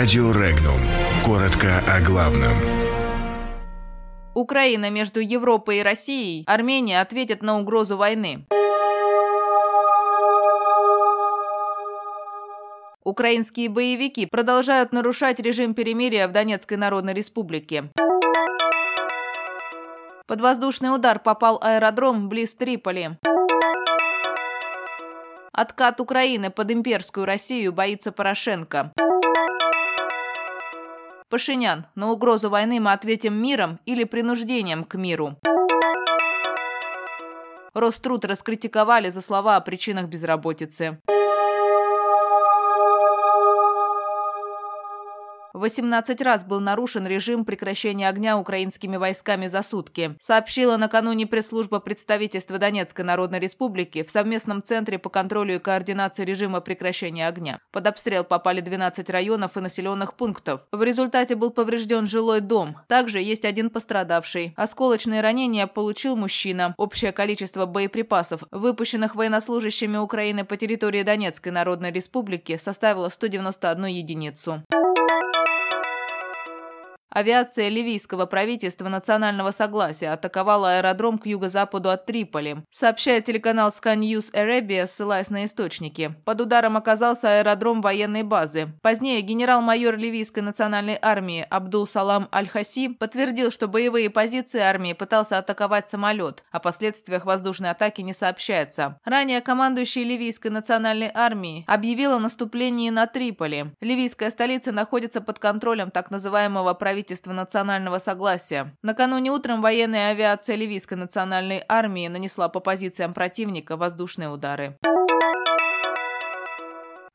Радио Регнум. Коротко о главном. Украина между Европой и Россией, Армения ответит на угрозу войны. Украинские боевики продолжают нарушать режим перемирия в Донецкой Народной Республике. Под воздушный удар попал аэродром близ Триполи. Откат Украины под имперскую Россию боится Порошенко. Пашинян, на угрозу войны мы ответим миром или принуждением к миру. Роструд раскритиковали за слова о причинах безработицы. 18 раз был нарушен режим прекращения огня украинскими войсками за сутки, сообщила накануне пресс-служба представительства Донецкой Народной Республики в совместном центре по контролю и координации режима прекращения огня. Под обстрел попали 12 районов и населенных пунктов. В результате был поврежден жилой дом. Также есть один пострадавший. Осколочные ранения получил мужчина. Общее количество боеприпасов, выпущенных военнослужащими Украины по территории Донецкой Народной Республики, составило 191 единицу. Авиация ливийского правительства национального согласия атаковала аэродром к юго-западу от Триполи, сообщает телеканал Sky News Arabia, ссылаясь на источники. Под ударом оказался аэродром военной базы. Позднее генерал-майор ливийской национальной армии Абдул Салам Аль-Хаси подтвердил, что боевые позиции армии пытался атаковать самолет. О последствиях воздушной атаки не сообщается. Ранее командующий ливийской национальной армии объявил о наступлении на Триполи. Ливийская столица находится под контролем так называемого правительства правительства национального согласия. Накануне утром военная авиация Ливийской национальной армии нанесла по позициям противника воздушные удары.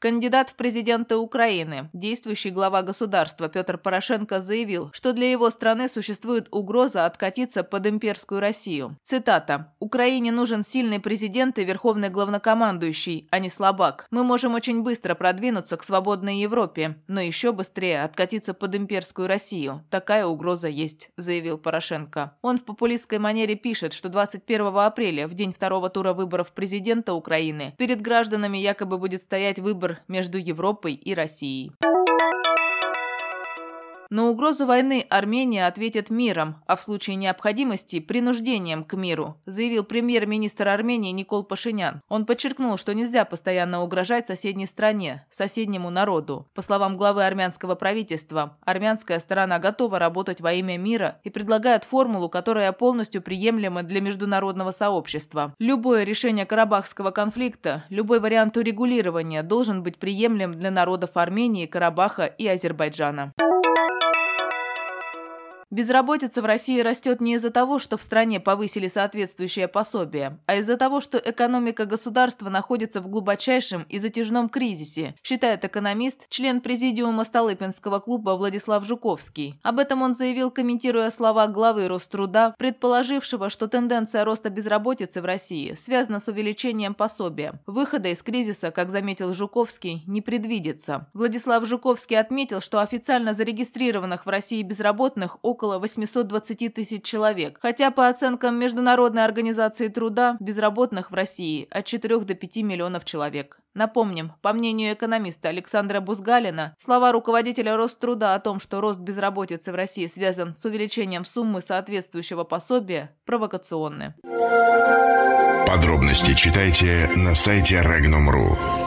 Кандидат в президенты Украины, действующий глава государства Петр Порошенко заявил, что для его страны существует угроза откатиться под имперскую Россию. Цитата. «Украине нужен сильный президент и верховный главнокомандующий, а не слабак. Мы можем очень быстро продвинуться к свободной Европе, но еще быстрее откатиться под имперскую Россию. Такая угроза есть», заявил Порошенко. Он в популистской манере пишет, что 21 апреля, в день второго тура выборов президента Украины, перед гражданами якобы будет стоять выбор между Европой и Россией. На угрозу войны Армения ответит миром, а в случае необходимости – принуждением к миру, заявил премьер-министр Армении Никол Пашинян. Он подчеркнул, что нельзя постоянно угрожать соседней стране, соседнему народу. По словам главы армянского правительства, армянская сторона готова работать во имя мира и предлагает формулу, которая полностью приемлема для международного сообщества. Любое решение карабахского конфликта, любой вариант урегулирования должен быть приемлем для народов Армении, Карабаха и Азербайджана. Безработица в России растет не из-за того, что в стране повысили соответствующее пособие, а из-за того, что экономика государства находится в глубочайшем и затяжном кризисе, считает экономист, член президиума Столыпинского клуба Владислав Жуковский. Об этом он заявил, комментируя слова главы Роструда, предположившего, что тенденция роста безработицы в России связана с увеличением пособия. Выхода из кризиса, как заметил Жуковский, не предвидится. Владислав Жуковский отметил, что официально зарегистрированных в России безработных около около 820 тысяч человек, хотя по оценкам Международной организации труда безработных в России от 4 до 5 миллионов человек. Напомним, по мнению экономиста Александра Бузгалина, слова руководителя Роструда о том, что рост безработицы в России связан с увеличением суммы соответствующего пособия, провокационны. Подробности читайте на сайте Regnum.ru.